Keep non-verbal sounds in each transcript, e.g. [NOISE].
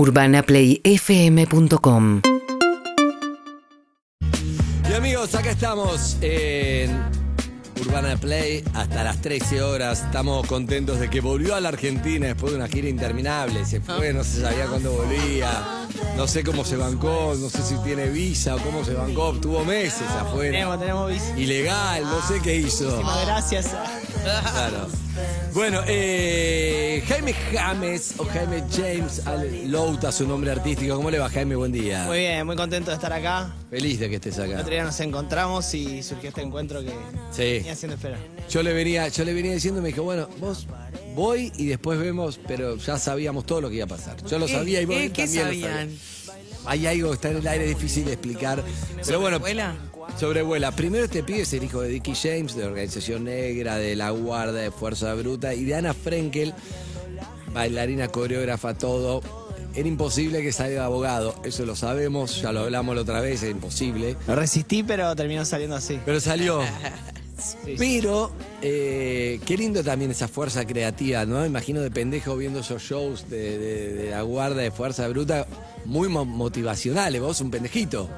UrbanaPlayFM.com Y amigos, acá estamos en Urbana Play hasta las 13 horas. Estamos contentos de que volvió a la Argentina después de una gira interminable. Se fue, no se sabía cuándo volvía. No sé cómo se bancó, no sé si tiene visa o cómo se bancó. Tuvo meses afuera. Tenemos, tenemos visa. Ilegal, no sé qué hizo. Muchísimas gracias. Claro. Bueno, eh, Jaime James o Jaime James Louta, su nombre artístico. ¿Cómo le va, Jaime? Buen día. Muy bien, muy contento de estar acá. Feliz de que estés El acá. otro día nos encontramos y surgió este encuentro que Sí. venía haciendo esperar. Yo le venía, yo le venía diciendo, me dijo, bueno, vos voy y después vemos, pero ya sabíamos todo lo que iba a pasar. Yo lo sabía y vos ¿Qué, qué también lo sabían? sabías. Hay algo que está en el aire difícil de explicar. Pero bueno, ¿Sobrevuela? Sobrevuela. Primero este pibe es el hijo de Dickie James, de Organización Negra, de La Guardia, de Fuerza Bruta, y de Ana Frenkel, bailarina, coreógrafa, todo. Era imposible que salga abogado, eso lo sabemos, ya lo hablamos la otra vez, es imposible. Lo resistí, pero terminó saliendo así. Pero salió. [LAUGHS] Sí. Pero, eh, qué lindo también esa fuerza creativa, ¿no? Imagino de pendejo viendo esos shows de, de- de la guardia de fuerza bruta, muy mo- motivacionales, vos un pendejito.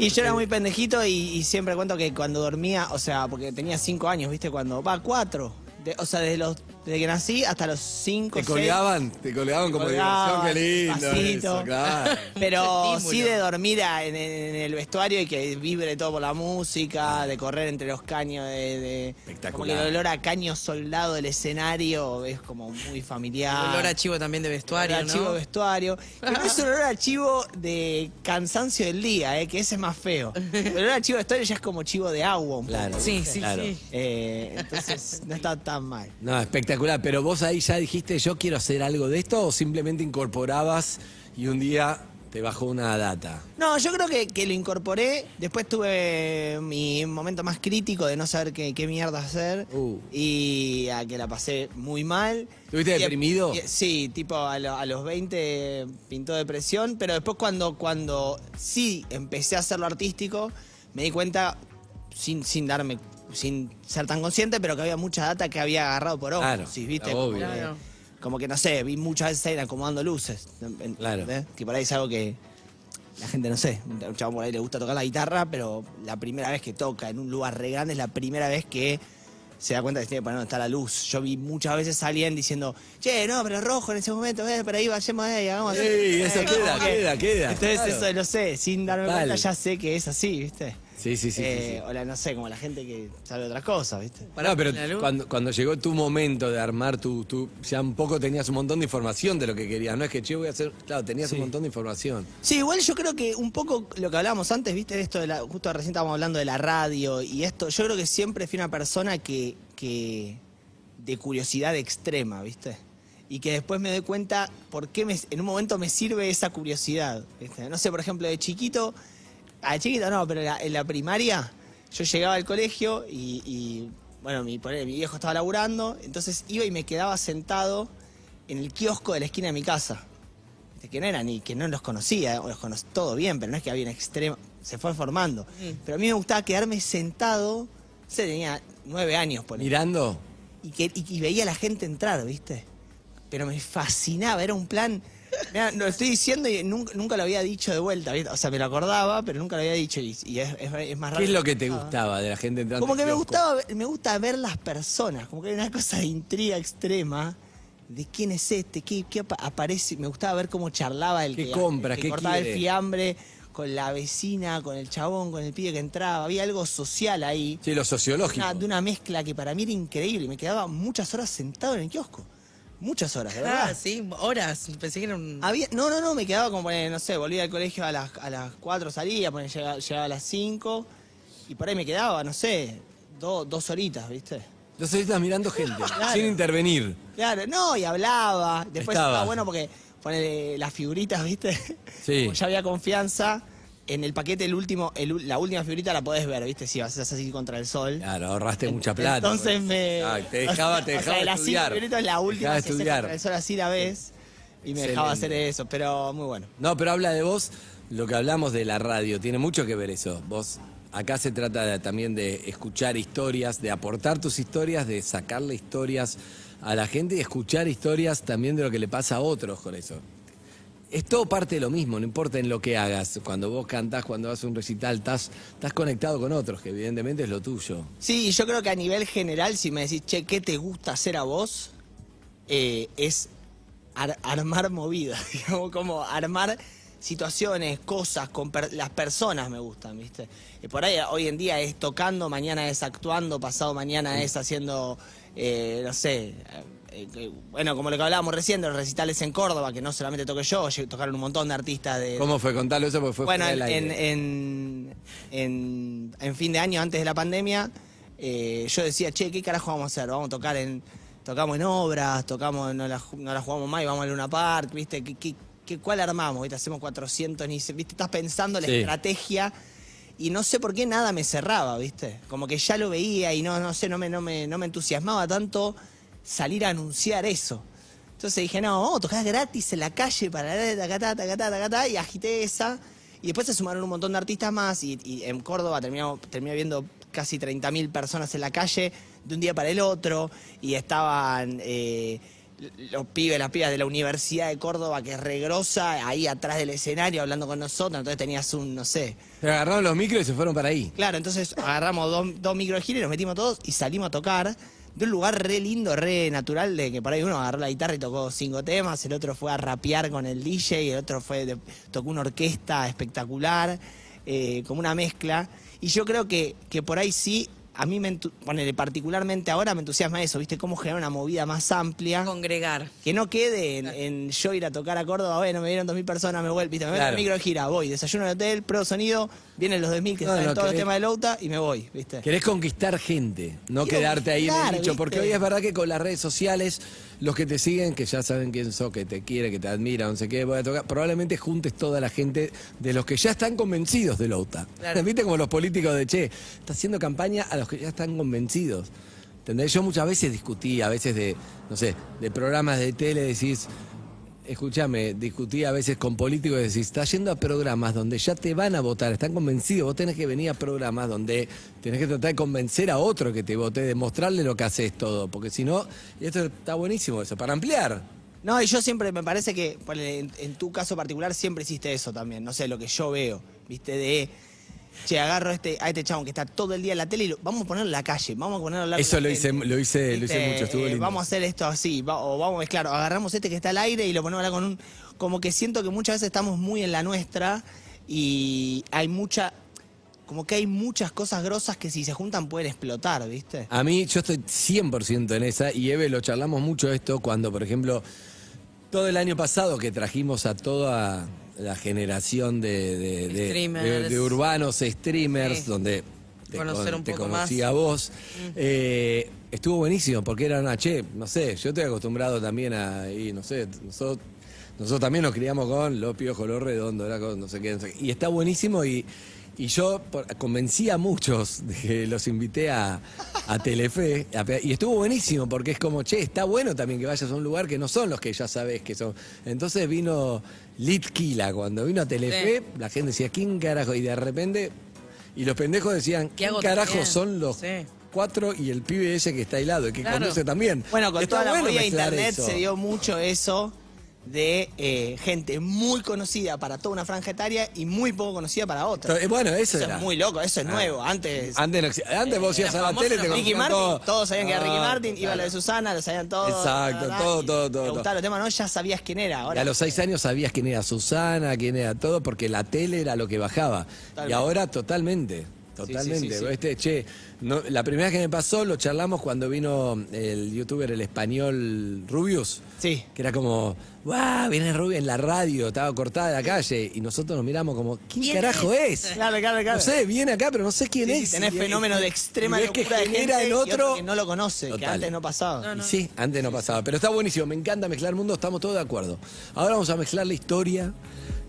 Y yo era muy pendejito y, y siempre cuento que cuando dormía, o sea, porque tenía cinco años, ¿viste? Cuando, va, cuatro. De- o sea, desde, los, desde que nací hasta los cinco, Te seis. colgaban, te colgaban como diversión, qué lindo. pasito. eso, claro. [LAUGHS] Pero [LAUGHS] Estímulo. sí de dormir a- en, en el vestuario y que vibre todo por la música, de correr entre los caños, de, de- Espectacular. como que el olor a caño soldado del escenario es como muy familiar. Olor a chivo también de vestuario, Olor a chivo ¿no? de vestuario. Que no es un olor a chivo de cansancio del día, eh, que ese es más feo. El olor a chivo de vestuario ya es como chivo de agua un poco. Claro. Sí, sí, Claro. sí. Eh, entonces no está tan mal. No, espectacular. Pero vos ahí ya dijiste, yo quiero hacer algo de esto, o simplemente incorporabas y un día te bajó una data. No, yo creo que, que lo incorporé. Después tuve mi momento más crítico de no saber qué, qué mierda hacer. Uh. Y a que la pasé muy mal. ¿Estuviste Y- deprimido? y- sí, tipo a, lo- a los 20 pintó depresión. Pero después cuando, cuando sí empecé a hacerlo artístico, me di cuenta, sin, sin darme sin ser tan consciente, pero que había mucha data que había agarrado por ojos. Claro, sí, ¿viste? obvio. Como, que, Claro. como que, no sé, vi muchas veces ahí acomodando luces. ¿entendés? Claro. Que por ahí es algo que la gente, no sé, un chavo por ahí le gusta tocar la guitarra, pero la primera vez que toca en un lugar re grande es la primera vez que se da cuenta que tiene que poner donde está la luz. Yo vi muchas veces a alguien diciendo, che, no, pero rojo en ese momento, eh, por ahí vayamos ahí, hagamos así". Sí, eso Eh, queda, como que- queda, queda. Entonces claro. eso lo sé, sin darme Total. cuenta ya sé que es así, ¿viste? Sí, sí, sí, Eh, sí. O la, no sé, como la gente que sabe otras cosas, ¿viste? No, pero cuando, cuando llegó tu momento de armar tu, tu. Ya un poco tenías un montón de información de lo que querías. No es que, che, voy a hacer. Claro, tenías Sí. un montón de información. Sí, igual yo creo que un poco lo que hablábamos antes, viste, de esto de la, justo recién estábamos hablando de la radio y esto, yo creo que siempre fui una persona que, que de curiosidad extrema, viste. Y que después me doy cuenta por qué me- en un momento me sirve esa curiosidad. ¿viste? No sé, por ejemplo, de chiquito, a de chiquito no, pero en la, en la primaria yo llegaba al colegio y, y, bueno, mi, viejo estaba laburando, entonces iba y me quedaba sentado en el kiosco de la esquina de mi casa. Que no era ni que no los conocía, o los conocía todo bien, pero no es que había un extremo, se fue formando. Pero a mí me gustaba quedarme sentado, sé, tenía nueve años, por Mirando. y, que, y, y veía a la gente entrar, ¿viste? Pero me fascinaba, era un plan. Mirá, lo estoy diciendo y nunca, nunca lo había dicho de vuelta. O sea, me lo acordaba, pero nunca lo había dicho y, y es, es- es más raro. ¿Qué es lo que te gustaba de la gente entrando? Como que me gustaba, me gusta ver las personas, como que hay una cosa de intriga extrema. ¿De quién es este? ¿Qué, qué apa- aparece? Me gustaba ver cómo charlaba el ¿Qué que, compra? el que ¿Qué cortaba quiere? el fiambre con la vecina, con el chabón, con el pibe que entraba. Había algo social ahí. Sí, lo sociológico. Una- de una mezcla que para mí era increíble. Me quedaba muchas horas sentado en el kiosco. Muchas horas, de verdad. Ah, sí, horas. Pensé que era un. Había, no, no, no, me quedaba como, poner, no sé, volvía al colegio a las, a las 4, salía, poner, llegaba, llegaba a las 5 y por ahí me quedaba, no sé, do- dos horitas, ¿viste? Los estás mirando gente, Claro. sin intervenir. Claro, no, y hablaba. Después Estaba. estaba bueno porque ponele las figuritas, ¿viste? Sí. [LAUGHS] Como ya había confianza. En el paquete, el último, el la última figurita la podés ver, ¿viste? Si vas así contra el sol. Claro, ahorraste mucha plata. Entonces me. Ah, te [LAUGHS] dejaba, te o sea, dejaba de las cinco estudiar. la Te última dejaba si estudiar. contra el sol así la ves. Y me dejaba hacer eso, pero muy bueno. No, pero habla de vos, lo que hablamos de la radio, tiene mucho que ver eso. Vos, acá se trata de- también de escuchar historias, de aportar tus historias, de sacarle historias a la gente y escuchar historias también de lo que le pasa a otros con eso. Es todo parte de lo mismo, no importa en lo que hagas. Cuando vos cantás, cuando haces un recital, estás, estás conectado con otros, que evidentemente es lo tuyo. Sí, y yo creo que a nivel general, si me decís, che, ¿qué te gusta hacer a vos? Eh, es ar- armar movidas, [LAUGHS] digamos, como armar situaciones, cosas, con per- las personas me gustan, ¿viste? Y por ahí hoy en día es tocando, mañana es actuando, pasado mañana es haciendo, eh, no sé, eh, bueno, como lo que hablábamos recién de los recitales en Córdoba, que no solamente toqué yo, tocaron un montón de artistas de... ¿Cómo fue? Contalo eso porque fue Bueno, en, en, en, en- en fin de año, antes de la pandemia, eh, yo decía, che, ¿qué carajo vamos a hacer? Vamos a tocar en. Tocamos en obras, tocamos, no la, no la jugamos más y vamos a Luna Park, ¿viste? ¿Qué, qué, qué- cuál armamos? ¿Viste? Hacemos 400, ni ¿viste? Estás pensando la Sí. estrategia y no sé por qué nada me cerraba, ¿viste? Como que ya lo veía y no, no sé, no me, no, me, no me entusiasmaba tanto salir a anunciar eso. Entonces dije, no, vamos a tocar gratis en la calle para tacatá, tacatá, tacatá, y agité esa. Y después se sumaron un montón de artistas más y, en Córdoba terminamos, terminé viendo casi 30.000 personas en la calle de un día para el otro y estaban eh, los pibes, las pibas de la Universidad de Córdoba, que es regrosa, ahí atrás del escenario hablando con nosotros, entonces tenías un, no sé, Pero agarraron los micros y se fueron para ahí. Claro, entonces agarramos dos, dos microgiros, nos metimos todos y salimos a tocar de un lugar re lindo, re natural, de que por ahí uno agarró la guitarra y tocó cinco temas, el otro fue a rapear con el DJ, el otro fue de- tocó una orquesta espectacular, eh, como una mezcla. Y yo creo que, que por ahí sí, a mí me ponele, particularmente ahora me entusiasma eso, ¿viste? Cómo generar una movida más amplia. Congregar. Que no quede en, en yo ir a tocar a Córdoba, bueno, me vieron 2.000 personas, me vuelvo, ¿viste? me meto Claro. en el micro de gira, voy, desayuno en el hotel, pruebo sonido, vienen los 2.000 que No, saben no, los querés- temas de Lauta y me voy, ¿viste? Querés conquistar gente, no Quiero quedarte ahí en el nicho. Porque hoy es verdad que con las redes sociales, los que te siguen, que ya saben quién sos, que te quiere, que te admira, no sé qué, voy a tocar, probablemente juntes toda la gente de los que ya están convencidos de Louta. Claro. [LAUGHS] ¿Viste como los políticos de Che? Está haciendo campaña a los que ya están convencidos. ¿Entendés? Yo muchas veces discutí, a veces de, no sé, de programas de tele, decís, escúchame, discutí a veces con políticos y decís, estás yendo a programas donde ya te van a votar, están convencidos, vos tenés que venir a programas donde tenés que tratar de convencer a otro que te vote, demostrarle lo que haces todo, porque si no, y esto está buenísimo eso, para ampliar. No, y yo siempre me parece que, en tu caso particular, siempre hiciste eso también, no sé, lo que yo veo, ¿viste? De, che, agarro este, a este chabón que está todo el día en la tele y lo- vamos a ponerlo en la calle, vamos a ponerlo a Eso lo hice, gente. lo hice, lo mucho, estuvo Eh, lindo. Vamos a hacer esto así, va- o vamos a mezclar, o agarramos este que está al aire y lo ponemos acá con un... Como que siento que muchas veces estamos muy en la nuestra y hay mucha... Como que hay muchas cosas grosas que si se juntan pueden explotar, ¿viste? A mí, yo estoy 100% en esa, y Eve, lo charlamos mucho esto cuando, por ejemplo, todo el año pasado que trajimos a toda la generación de, de- de- Streamers. de- urbanos streamers, Sí. donde te, Conocer con- un te poco conocí más. a vos, eh, estuvo buenísimo, porque era una, che, no sé, yo estoy acostumbrado también a, y no sé, nosotros, nosotros también nos criamos con los piojos, los redondos, no sé qué, no sé qué. y está buenísimo y... Y yo por- convencí a muchos de que los invité a, a Telefe. a pe- y estuvo buenísimo porque es como, che, está bueno también que vayas a un lugar que no son los que ya sabes que son. Entonces vino Litkila. Cuando vino a Telefe, la gente decía, ¿quién carajo? Y de repente, y los pendejos decían, ¿Qué ¿quién hago carajo también? son los Sí. cuatro y el pibe ese que está aislado y que Claro. conduce también? Bueno, con Está toda la bueno movida de mezclar internet eso. se dio mucho eso de eh, gente muy conocida para toda una franja etaria y muy poco conocida para otra. Eh, Bueno, eso, Eso era. es muy loco, eso es Ah. nuevo. Antes, Antes, antes vos ibas a la tele te Ricky Martin, todo. todos sabían que era Ricky Ah, Martin, iba claro. lo de Susana, lo sabían todos. Exacto, ¿verdad? todo, todo, todo, Te gustaba los temas, ¿no? Ya sabías quién era. Y Ahora, a los seis años sabías quién era Susana, quién era todo, porque la tele era lo que bajaba. Y ahora totalmente, totalmente. sí, sí. Este, che, no- la primera vez que me pasó lo charlamos cuando vino el youtuber, el español Rubius. Sí. Que era como, ¡guau! Viene Rubius en la radio, estaba cortada de la calle. Y nosotros nos miramos como, ¿quién, ¿Quién carajo es? Claro, claro, claro. No sé, viene acá, pero no sé quién es. tenés Y- fenómenos de extrema y que locura de genera gente en y otro, que no lo conoce, que antes no pasaba. y sí, antes no pasaba. Pero está buenísimo, me encanta mezclar mundos, estamos todos de acuerdo. Ahora vamos a mezclar la historia,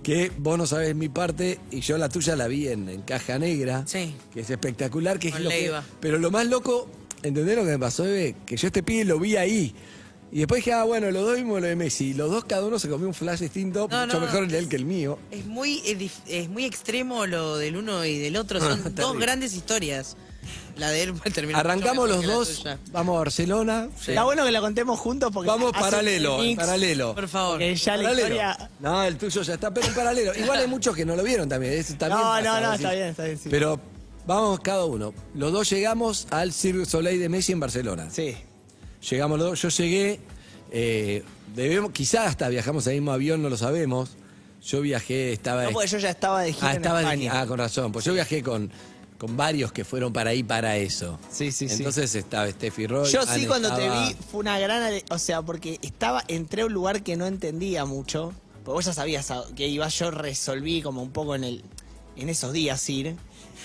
que vos no sabés mi parte y yo la tuya la vi en, en caja negra. Sí. Que es espectacular, que es Con lo que- Leiva. Pero lo más loco, ¿entendés lo que me pasó, Eve? Que yo este pibe lo vi ahí. Y después dije, ah, bueno, los dos vimos lo de Messi. Los dos, cada uno se comió un flash distinto, No, mucho no, mejor el de él que el mío. Es muy, es, dif- es muy extremo lo del uno y del otro. Son [LAUGHS] dos terrible. grandes historias. La de él [LAUGHS] terminó Arrancamos mucho los la dos, tuya. vamos a Barcelona. Está bueno que lo contemos juntos porque. Vamos hace un paralelo, en mix paralelo. Por favor. Que ya la Paralelo. historia. No, el tuyo ya está, pero en paralelo. Igual hay muchos que no lo vieron también. No, pasa, no, no, ¿sí? está bien, está bien. Sí. Pero vamos cada uno. Los dos llegamos al Cirque du Soleil de Messi en Barcelona. Sí. Llegamos los dos, yo llegué, eh, debemos, quizás hasta viajamos en el mismo avión, no lo sabemos. Yo viajé, estaba... No, porque yo ya estaba de gira ah, en estaba de- España. ah, con razón. Pues yo viajé con, con varios que fueron para ahí para eso. Sí, sí, sí. Entonces estaba Steffi Roy. Yo sí Anne cuando estaba- te vi fue una gran, ale- o sea, porque estaba entré a un lugar que no entendía mucho, porque vos ya sabías a- que iba, yo resolví como un poco en el en esos días ir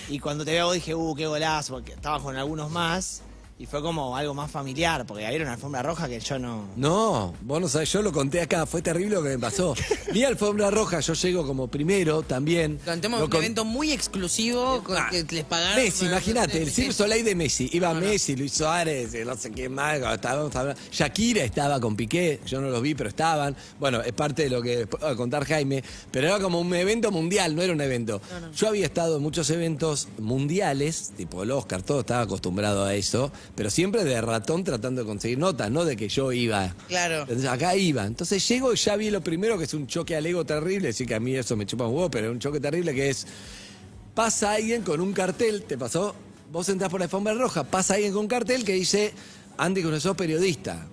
y cuando te veo dije, "Uh, qué golazo", porque estaba con algunos más y fue como algo más familiar, porque había una alfombra roja que yo no No, vos no sabés, yo lo conté acá, fue terrible lo que me pasó. [LAUGHS] Mi alfombra roja, yo llego como primero también. Cantemos Lo un con- evento muy exclusivo con Ah, que les pagaron. Messi, imagínate, el Cirque. Soleil de Messi. Iba No, no. Messi, Luis Suárez, no sé quién más. Estábamos hablando. Shakira estaba con Piqué, yo no los vi, pero estaban. Bueno, es parte de lo que después va a contar Jaime. Pero era como un evento mundial, no era un evento. Yo había estado en muchos eventos mundiales, tipo el Oscar, todo estaba acostumbrado a eso, pero siempre de ratón tratando de conseguir notas, no de que yo iba. Claro. Entonces, acá iba. Entonces llego y ya vi lo primero que es un choque al ego terrible. Así que a mí eso me chupa un huevo, pero es un choque terrible que es. Pasa alguien con un cartel, ¿te pasó? Vos entrás por la alfombra roja, pasa alguien con un cartel que dice, Andy, que no sos periodista.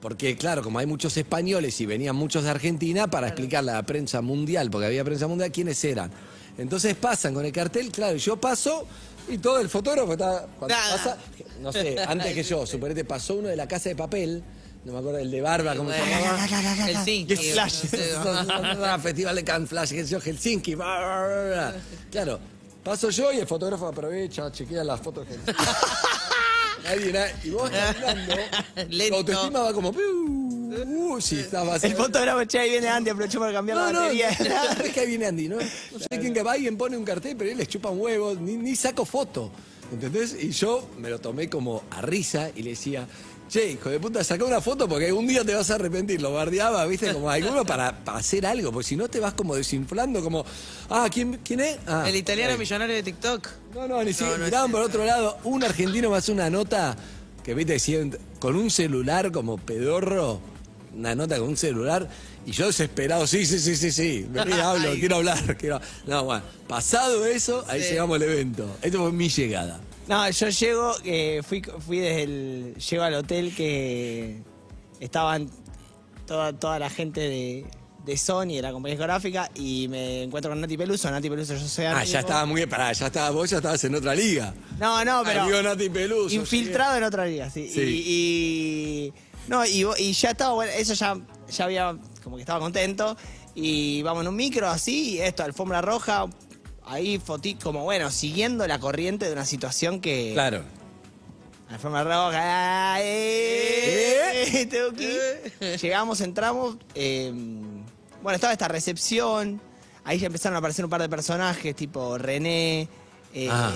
Porque, claro, como hay muchos españoles y venían muchos de Argentina, para explicarle a la prensa mundial, porque había prensa mundial, quiénes eran. Entonces pasan con el cartel, claro, y yo paso y todo el fotógrafo está. cuando pasa, no sé, [LAUGHS] antes que yo, suponete, pasó uno de la casa de papel, no me acuerdo, el de barba, ¿cómo se llamaba? El. Y es Flash. Festival de Cannes Flash, Helsinki. Claro, paso yo y el fotógrafo aprovecha, chequea las fotos. [LAUGHS] Nadie, nadie. Y vos caminando, tu autoestima va como... estaba El fotógrafo, che, ahí viene Andy, aprovechó para cambiar no, la no, batería. no, es que ahí viene Andy, ¿no? [LAUGHS] No sé quién que va alguien pone un cartel, pero él les chupa un huevo, ni, ni saco foto. ¿Entendés? Y yo me lo tomé como a risa y le decía, che, hijo de puta, saca una foto porque un día te vas a arrepentir. Lo bardeaba, viste, como alguno para, para hacer algo, porque si no te vas como desinflando, como, ah, ¿quién, quién es? Ah, El italiano millonario de TikTok. No, no, ni siquiera. no miraban es por otro lado. Un argentino me hace una nota que, viste, decían, con un celular como pedorro, una nota con un celular, y yo desesperado, sí, sí, sí, sí, sí, vení, [LAUGHS] hablo, quiero hablar. Quiero... No, bueno, pasado eso, ahí Sí. llegamos al evento. Esto fue mi llegada. No, yo llego, eh, fui, fui desde el. Llego al hotel que estaban toda, toda la gente de, de Sony, de la compañía discográfica, y me encuentro con Nati Peluso. Nati Peluso, yo soy Ah, amigo. ya estaba muy pará, ya estaba, vos ya estabas en otra liga. No, no, pero. Amigo Nati Peluso. infiltrado en otra liga, sí. Sí. Y, y- no, y, ya estaba, bueno, eso ya, ya había, como que estaba contento. Y vamos en un micro así, esto, alfombra roja, ahí fotí, como bueno, siguiendo la corriente de una situación que. Claro. Alfombra roja. ah, eh, Tuki. Llegamos, entramos. eh, bueno, estaba esta recepción. Ahí ya empezaron a aparecer un par de personajes, tipo René, eh, Ah.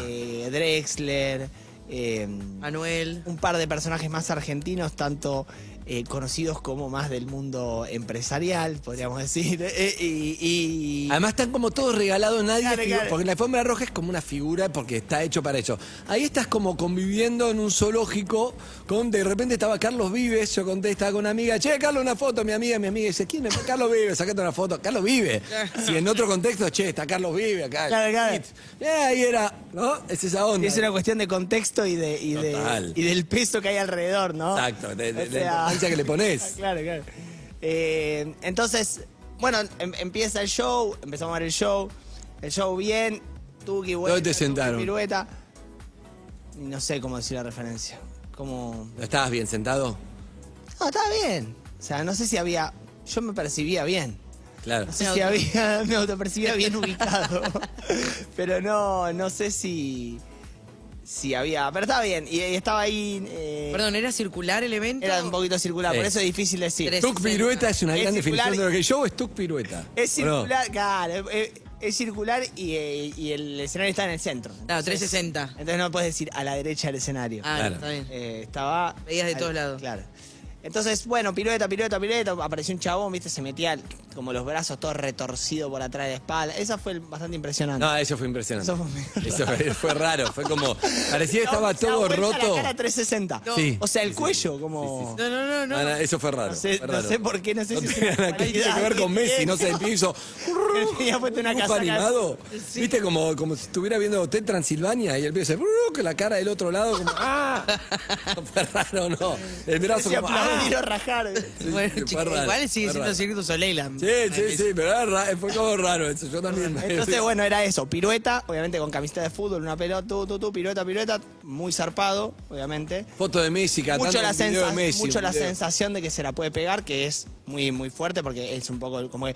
Drexler. Eh, Manuel. un par de personajes más argentinos, tanto eh, conocidos como más del mundo empresarial, podríamos decir. [LAUGHS] eh, y, y- Además están como todos regalados, nadie Claro, figu- claro. porque la alfombra roja es como una figura porque está hecho para eso. Ahí estás como conviviendo en un zoológico con de repente estaba Carlos Vives, yo conté, estaba con una amiga, che, Carlos, una foto, mi amiga, mi amiga dice, ¿quién es? Carlos Vives, sacate una foto, Carlos Vive. Si en otro contexto, che, está Carlos Vive acá. Claro, claro. Eh, ahí era, ¿no? Es esa onda. es una cuestión de contexto y, de, y, de- y del peso que hay alrededor, ¿no? Exacto, de, de- O sea- que le pones. [LAUGHS] Claro, claro. Eh, entonces, bueno, em- empieza el show, empezamos a ver el show, el show bien, Tuki, vuelta, ¿Dónde te sentaron? pirueta. Y no sé cómo decir la referencia. Como... ¿No estabas bien sentado? No, estaba bien. O sea, no sé si había... Yo me percibía bien. Claro. No sé Me si auto- había... [LAUGHS] Me autopercibía bien ubicado. [LAUGHS] Pero no, no sé si... Si había... Pero estaba bien. Y, y estaba ahí... eh, Perdón, ¿era circular el evento? Era un poquito circular, Sí. por eso es difícil decir. Tres. Tuk pirueta es una Es gran circular definición de lo que show es tuk pirueta. Es ¿o no? circular, claro, es, es circular y, eh, y el escenario está en el centro. Claro, Entonces- 360. Entonces no puedes decir a la derecha del escenario. Ah, Claro. está bien. Eh, estaba. Veías de al- todos lados. Claro. Entonces, bueno, pirueta, pirueta, pirueta, apareció un chabón, viste, se metía como los brazos todos retorcidos por atrás de la espalda. Esa fue bastante impresionante. No, eso fue impresionante. Eso fue muy Eso fue, fue raro, fue como. [LAUGHS] Parecía que estaba todo roto. La cara 360. Sí. O sea, el cuello, como. No, no, no, no. No, no, eso fue raro. No sé, fue no raro. sé por qué, no sé No si una nada que, tiene ver con Messi, no sé, el tiene. pibe hizo. [LAUGHS] Tenía puesto una ¿Dibujo casaca. animado? Sí. ¿Viste? Como, como si estuviera viendo Hotel Transilvania y el pibe se. que la cara del otro lado, como. ¡Ah! [LAUGHS] Fue raro, no. El brazo como. Aplaudir ¡Ah! [LAUGHS] rajar. Bueno, Sí, fue raro, igual sigue siendo raro. Cirque du Soleil. la- Sí, sí, sí, pero era ra- fue como raro eso. Yo también. me- Entonces, bueno, era eso. Pirueta, obviamente con camiseta de fútbol, una pelota, tú, tú, tú, pirueta, pirueta. Muy zarpado, obviamente. Foto de Messi, cantando mucho la, de sensa- Messi. mucho un la sensación de que se la puede pegar, que es muy, muy fuerte porque es un poco como que.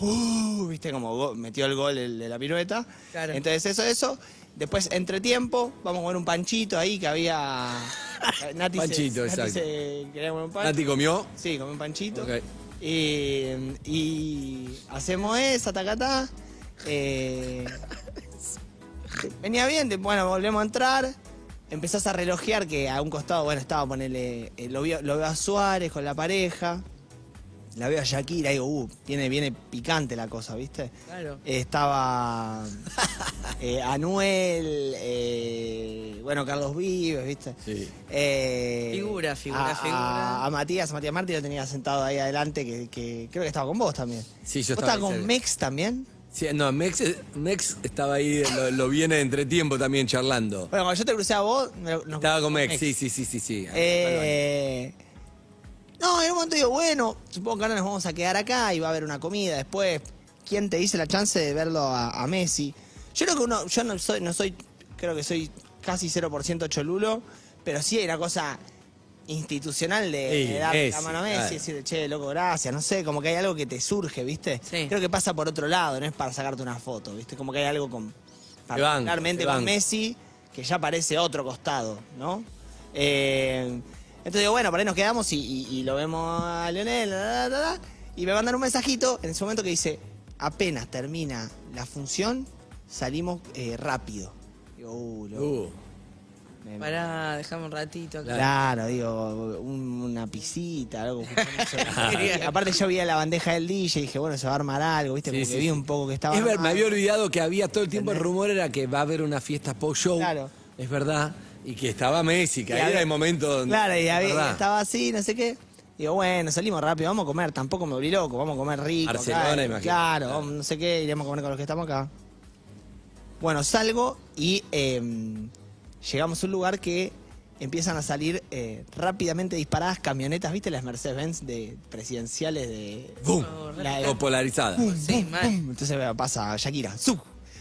uh, ¿Viste? Como metió el gol el de la pirueta. Claro. Entonces, eso, eso. Después, entre tiempo, vamos a comer un panchito ahí que había. [LAUGHS] Nati se- Panchito, Nati exacto. se quería comer un pan. Nati comió. Sí, comí un panchito. Ok. Y, y hacemos esa, tacatá. Eh, [LAUGHS] venía bien, bueno, volvemos a entrar. Empezás a relojear que a un costado, bueno, estaba, ponele, eh, lo, veo, lo veo a Suárez con la pareja. La veo a Shakira y digo, uh, viene, viene picante la cosa, ¿viste? Claro. Eh, estaba [LAUGHS] eh, Anuel, eh, bueno, Carlos Vives, ¿viste? Sí. Eh, Figura, figura, a, figura. A, a Matías, a Matías Martí lo tenía sentado ahí adelante, que, que creo que estaba con vos también. Sí, yo ¿Vos estaba estabas con Mex también? Sí, no, Mex, Mex estaba ahí, lo, lo viene entre tiempo también charlando. Bueno, cuando yo te crucé a vos, nos Estaba con Mex, sí, sí, sí, sí. sí. Eh, no, en un momento digo, bueno, supongo que ahora nos vamos a quedar acá y va a haber una comida después. ¿Quién te dice la chance de verlo a, a Messi? Yo creo que uno, yo no soy, no soy, creo que soy casi 0% cholulo, pero sí hay una cosa institucional de, Sí, de darle la mano a Messi, claro. decirle, che, loco, gracias, no sé, como que hay algo que te surge, ¿viste? Sí. Creo que pasa por otro lado, no es para sacarte una foto, ¿viste? Como que hay algo con, banco, particularmente te con banco. Messi, que ya parece otro costado, ¿no? Eh, entonces digo, bueno, por ahí nos quedamos y, y- y lo vemos a Leonel, la, la, la, y me mandan un mensajito en ese momento que dice, apenas termina la función, salimos eh, rápido. Digo, uh, loco, Uh, me- Pará, dejame un ratito acá. Claro, digo, un- una pisita, algo. [LAUGHS] Y Aparte yo vi la bandeja del DJ y dije, bueno, se va a armar algo, ¿viste? Sí, Como sí, que vi sí. un poco que estaba es ver, me armado. había olvidado que había todo el tiempo el rumor era que va a haber una fiesta post-show. Claro. Es verdad. Y que estaba Messi, que Y ahí había- era el momento donde. Claro, y es había- verdad. estaba así, no sé qué. Digo, bueno, salimos rápido, vamos a comer, tampoco me volví loco, vamos a comer rico. acá, Barcelona, imagino. Claro, Claro. vamos, no sé qué, iremos a comer con los que estamos acá. Bueno, salgo y eh, llegamos a un lugar que empiezan a salir eh, rápidamente disparadas camionetas, ¿viste? Las Mercedes-Benz de presidenciales de... ¡Bum! La- Todo polarizada. pum, Sí, mal. pum. Entonces pasa Shakira, sub,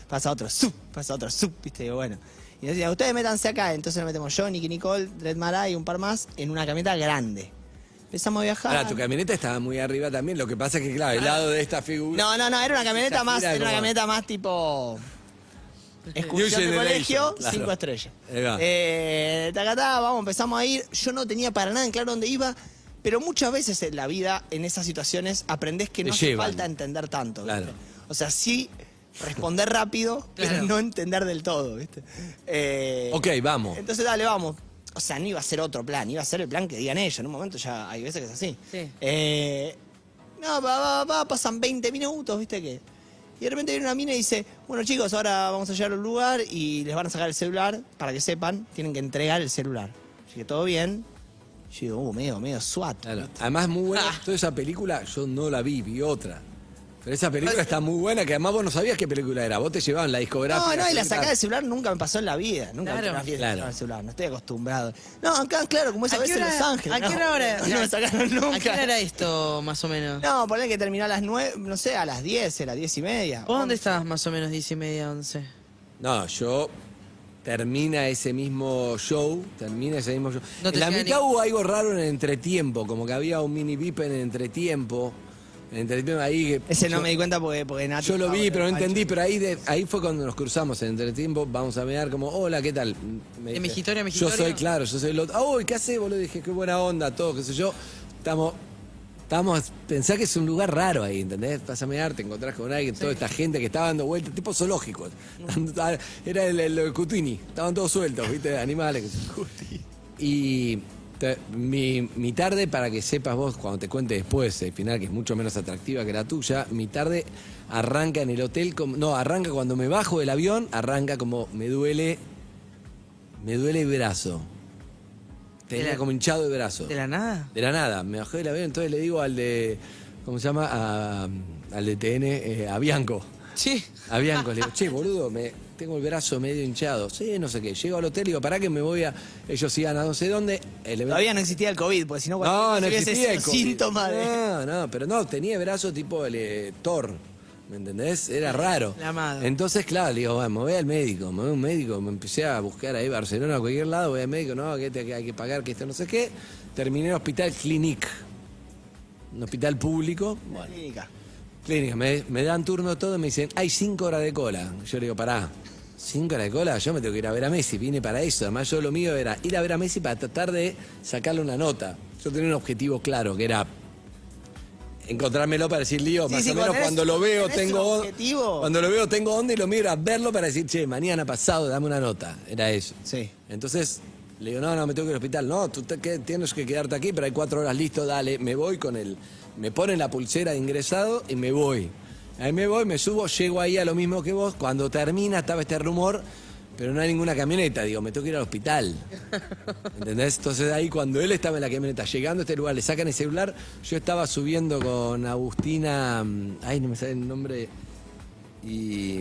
pasa otro, sub, pasa otro, sub, viste, Y bueno. Y decía, ustedes métanse acá, entonces nos metemos yo, Nicky Nicole, Dred Mara y un par más en una camioneta grande. Empezamos a viajar. Ahora, tu camioneta estaba muy arriba también. Lo que pasa es que, claro, el lado de esta figura. No, no, no, era una camioneta más, era una camioneta más tipo. Excursión de Generation, colegio, claro. cinco estrellas. Eh, tacatá, vamos, empezamos a ir. Yo no tenía para nada en claro dónde iba, pero muchas veces en la vida, en esas situaciones, aprendés que Te no hace llevan. falta entender tanto. Claro. O sea, sí responder rápido, [LAUGHS] pero Claro. no entender del todo, ¿viste? Eh, Ok, vamos. entonces, dale, vamos. O sea, no iba a ser otro plan, iba a ser el plan que digan ellos. En un momento ya hay veces que es así. Sí. Eh, no, va, va, va, pasan 20 minutos, ¿viste qué? Y de repente viene una mina y dice, bueno chicos, ahora vamos a llegar a un lugar y les van a sacar el celular, para que sepan, tienen que entregar el celular. Así que todo bien. Yo digo, uh, medio, medio SWAT. Claro. Además, muy buena. [LAUGHS] Toda esa película yo no la vi, vi otra. Pero esa película está muy buena, que además vos no sabías qué película era. Vos te llevaban la discográfica. No, no, y la sacada del celular nunca me pasó en la vida. Nunca Claro. me una fiesta Claro. sacar el celular, no estoy acostumbrado. No, acá, claro, como esa ¿A vez en Los Ángeles. ¿A qué no, hora era? [LAUGHS] No me sacaron nunca. ¿A qué hora era esto, más o menos? No, ponle que terminó a las nueve, no sé, a las 10, a las 10 y media. ¿Vos dónde estabas más o menos, diez y media, once? No, yo termina ese mismo show, termina ese mismo show. No te en la mitad ni- hubo algo raro en el entretiempo, como que había un mini VIP en el entretiempo. En el entretiempo ahí que Ese no yo- me di cuenta porque, porque Nati Yo lo vi, pero no entendí, pero ahí de, ahí fue cuando nos cruzamos en el entretiempo, vamos a mirar como, hola, ¿qué tal? Me ¿De dice, mejitorio a Yo mejitorio? soy, claro, yo soy el otro. ¡Uy, qué haces, boludo! Dije, qué buena onda, todo, qué sé yo. Estamos, estamos, pensá que es un lugar raro ahí, ¿entendés? Vas a mirar, te encontrás con alguien, toda esta gente que estaba dando vueltas, tipo zoológicos. [LAUGHS] Era el, el, el Cutini, estaban todos sueltos, ¿viste? Animales. Y Te- Mi, mi tarde, para que sepas vos, cuando te cuente después, el final, que es mucho menos atractiva que la tuya, mi tarde arranca en el hotel, como, no, arranca cuando me bajo del avión, arranca como me duele, me duele el brazo. Tenía ¿De la- como hinchado el brazo. ¿De la nada? De la nada, me bajé del avión, entonces le digo al de, ¿cómo se llama? A- al de TN, eh, a Bianco. Sí. A Bianco, le digo, che, boludo, me, tengo el brazo medio hinchado. Sí, no sé qué. Llego al hotel y digo, ¿para que me voy a...? Ellos iban a no sé dónde. El Todavía no existía el COVID, porque si no, No, no existía el COVID. síntomas de... No, no, pero no, tenía brazo tipo el eh, Thor. ¿Me entendés? Era raro. La amada. Entonces, claro, le digo, bueno, me voy al médico, me voy a un médico, me empecé a buscar ahí Barcelona, a cualquier lado, voy al médico, no, que, te- que hay que pagar, que esto no sé qué. Terminé en el hospital Clinic, un hospital público. Bueno, Clínica. Clínica, me, me dan turno todo y me dicen, hay cinco horas de cola. Yo le digo, pará, cinco horas de cola, yo me tengo que ir a ver a Messi, vine para eso. Además, yo lo mío era ir a ver a Messi para tratar de sacarle una nota. Yo tenía un objetivo claro, que era encontrármelo para decir lío, Sí, más sí, o menos cuando lo veo tengo cuando lo veo tengo onda y lo miro a verlo para decir, che, mañana pasado dame una nota. Era eso. Sí. Entonces le digo, no, no, me tengo que ir al hospital. No, tú te- que- tienes que quedarte aquí, pero hay cuatro horas listo, dale, me voy con el. Me ponen la pulsera de ingresado y me voy. Ahí me voy, me subo, llego ahí a lo mismo que vos. Cuando termina estaba este rumor, pero no hay ninguna camioneta. Digo, me tengo que ir al hospital. [LAUGHS] ¿Entendés? Entonces ahí cuando él estaba en la camioneta, llegando a este lugar, le sacan el celular, yo estaba subiendo con Agustina, mm, ay, no me sale el nombre, y,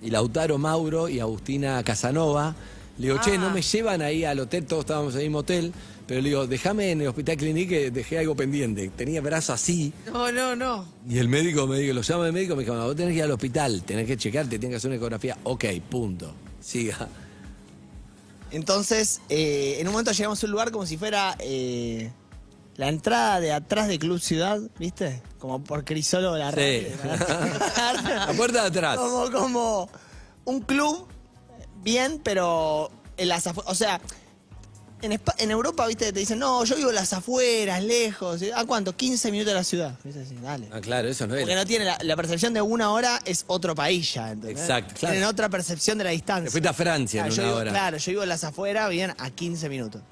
y Lautaro Mauro y Agustina Casanova. Le digo, che, no me llevan ahí al hotel, todos estábamos en el mismo hotel, pero le digo, déjame en el hospital clínico que dejé algo pendiente. Tenía brazo así, No, no, no. y el médico me dijo, lo llama el médico, me dijo, no, vos tenés que ir al hospital, tenés que checarte, tenés que hacer una ecografía. Ok, punto. Siga. Entonces, eh, en un momento llegamos a un lugar como si fuera eh, la entrada de atrás de Club Ciudad, ¿viste? Como por Crisolo de la Sí. radio. [LAUGHS] La puerta de atrás. Como, como un club bien, pero en las afueras. O sea, en, Espa- en Europa, ¿viste? Te dicen, no, yo vivo en las afueras, lejos. ¿A cuánto? 15 minutos de la ciudad. Dale. Ah, claro, eso no Porque era. no tiene la, la percepción de una hora es otro país ya, ¿entendés? Exacto, claro. Tienen otra percepción de la distancia. Te fuiste a Francia en Claro, yo una vivo- hora. Claro, yo vivo en las afueras, vivían a 15 minutos.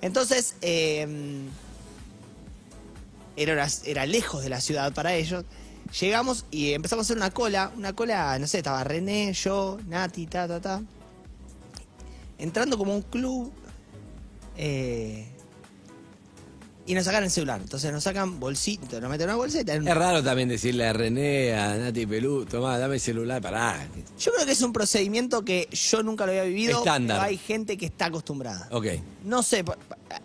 Entonces, eh, era, era lejos de la ciudad para ellos. Llegamos y empezamos a hacer una cola, una cola, no sé, estaba René, yo, Nati, ta, ta, ta. Entrando como un club. Eh, y nos sacan el celular. Entonces nos sacan bolsito, nos meten en una un- Es raro también decirle a René, a Nati Pelú, tomá, dame el celular, pará. Yo creo que es un procedimiento que yo nunca lo había vivido. Estándar. Pero hay gente que está acostumbrada. Ok. No sé,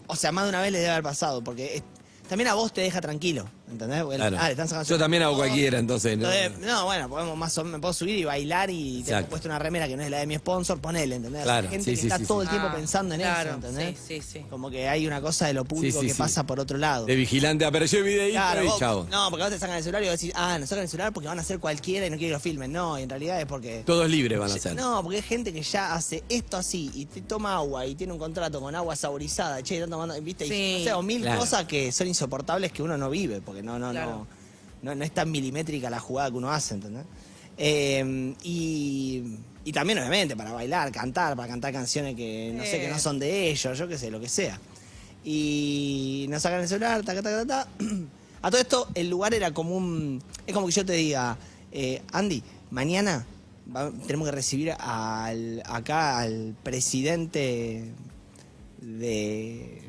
o sea, más de una vez les debe haber pasado, porque es- también a vos te deja tranquilo, ¿entendés? Porque, Claro. ah, le están sacando Yo también hago cualquiera, entonces. ¿no? entonces, no, bueno, podemos más o menos, me puedo subir y bailar y te Exacto. he puesto una remera que no es la de mi sponsor, ponele, ¿entendés? Claro, Hay gente sí, que sí, está sí, todo sí. el tiempo Ah, pensando en claro, eso, ¿entendés? Sí, sí, sí. Como que hay una cosa de lo público sí, que sí. pasa por otro lado. De vigilante apareció el videíto Claro, y vos- chao. no, porque vos te sacan el celular y vos decís, ah, nos sacan el celular porque van a hacer cualquiera y no quiero que lo filmen. No, y en realidad es porque... Todos libres van a ser. No, porque hay gente que ya hace esto así y te toma agua y tiene un contrato con agua saborizada, che, y están tomando, viste, y, Sí. no sé, o mil Claro. cosas que son insoportables que uno no vive, porque no, no, Claro. no, no, no es tan milimétrica la jugada que uno hace, ¿entendés? Eh, y, y también, obviamente, para bailar, cantar, para cantar canciones que no sé, que no son de ellos, yo qué sé, lo que sea. Y nos sacan el celular, taca, taca, taca. [CLEARS THROAT] A todo esto, el lugar era como un. Es como que yo te diga, eh, Andy, mañana va- tenemos que recibir al, acá al presidente de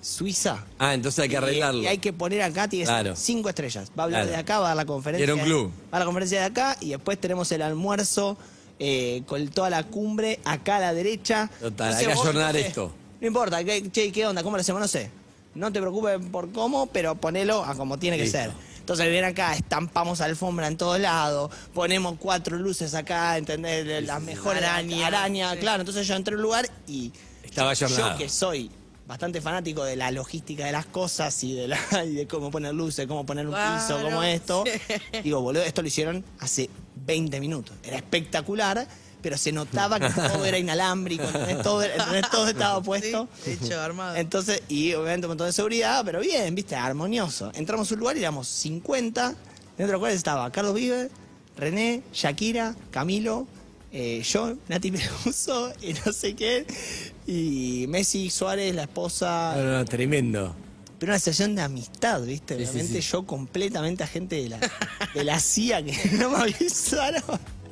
Suiza. Ah, entonces hay que arreglarlo. Y, hay que poner acá, tiene Claro. cinco estrellas. Va a hablar Claro. de acá, va a dar la conferencia. Era un club. Va a la conferencia de acá y después tenemos el almuerzo eh, con toda la cumbre acá a la derecha. Total, No hay que ayornar no sé. esto. No importa, ¿qué, che, ¿qué onda? ¿Cómo lo hacemos? No sé. No te preocupes por cómo, pero ponelo a como tiene que ser. Entonces vienen acá, estampamos alfombra en todos lados, ponemos cuatro luces acá, ¿entendés? Las mejores Araña, araña, sí. claro. Entonces yo entré a un lugar y Estaba yo ayornado. que soy bastante fanático de la logística de las cosas y de, la, [LAUGHS] y de cómo poner luces, cómo poner un piso, cómo esto. sí. Digo, boludo, esto lo hicieron hace 20 minutos. Era espectacular, pero se notaba que [LAUGHS] todo era inalámbrico. Todo, todo estaba puesto. Sí, hecho, armado. Entonces, y obviamente un montón de seguridad, pero bien, viste, armonioso. Entramos a un lugar y éramos 50, dentro de los cuales estaba Carlos Vive, René, Shakira, Camilo, eh, yo, Nati [LAUGHS] Peluso, y no sé qué, y Messi, Suárez, la esposa. No, no, tremendo. Pero una situación de amistad, ¿viste? Sí, Realmente sí. yo completamente agente de la, de la CIA que [LAUGHS] no me avisaron.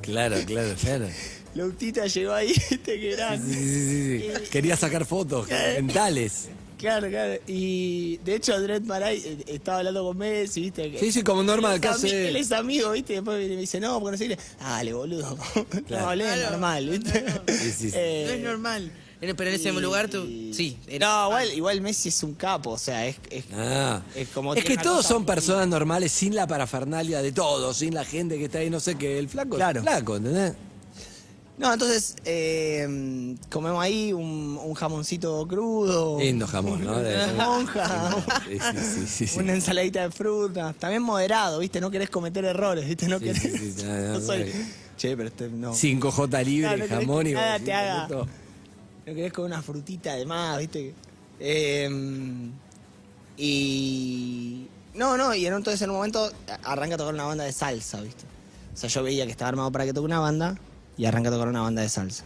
Claro, claro, claro. Lautita llegó ahí, [LAUGHS] ¿viste? Que era. Sí, sí, sí, sí. Quería sacar fotos mentales. Claro, claro. Y de hecho, Andrés Maray eh, estaba hablando con Messi, ¿viste? Que- Sí, sí, como normal, se- Él es amigo, ¿viste? Y después me dice, no, porque no sé qué. Dale, boludo. [LAUGHS] Claro. No, hablé Claro. normal, ¿viste? Sí, sí, sí. [LAUGHS] Eh, No es normal. Pero en ese lugar tú. Sí. era- No, igual, igual Messi es un capo, o sea, es, es, Ah. es como. Es que todos son muy- personas normales sin la parafernalia de todos, sin la gente que está ahí, no sé qué. El flaco Claro. es flaco, ¿entendés? No, entonces, eh, comemos ahí un, un jamoncito crudo. Lindo jamón, ¿no? De- Una monja. Sí, sí, sí, sí, sí. Una ensaladita de fruta. También moderado, ¿viste? No querés cometer errores, ¿viste? No querés. [LAUGHS] no, soy-. Che, pero este no. 5J libre, Claro, no querés jamón que y nada te. No querés con una frutita además, ¿viste? Eh, y. No, no, y en- entonces en un momento arranca a tocar una banda de salsa, ¿viste? O sea, yo veía que estaba armado para que toque una banda y arranca a tocar una banda de salsa.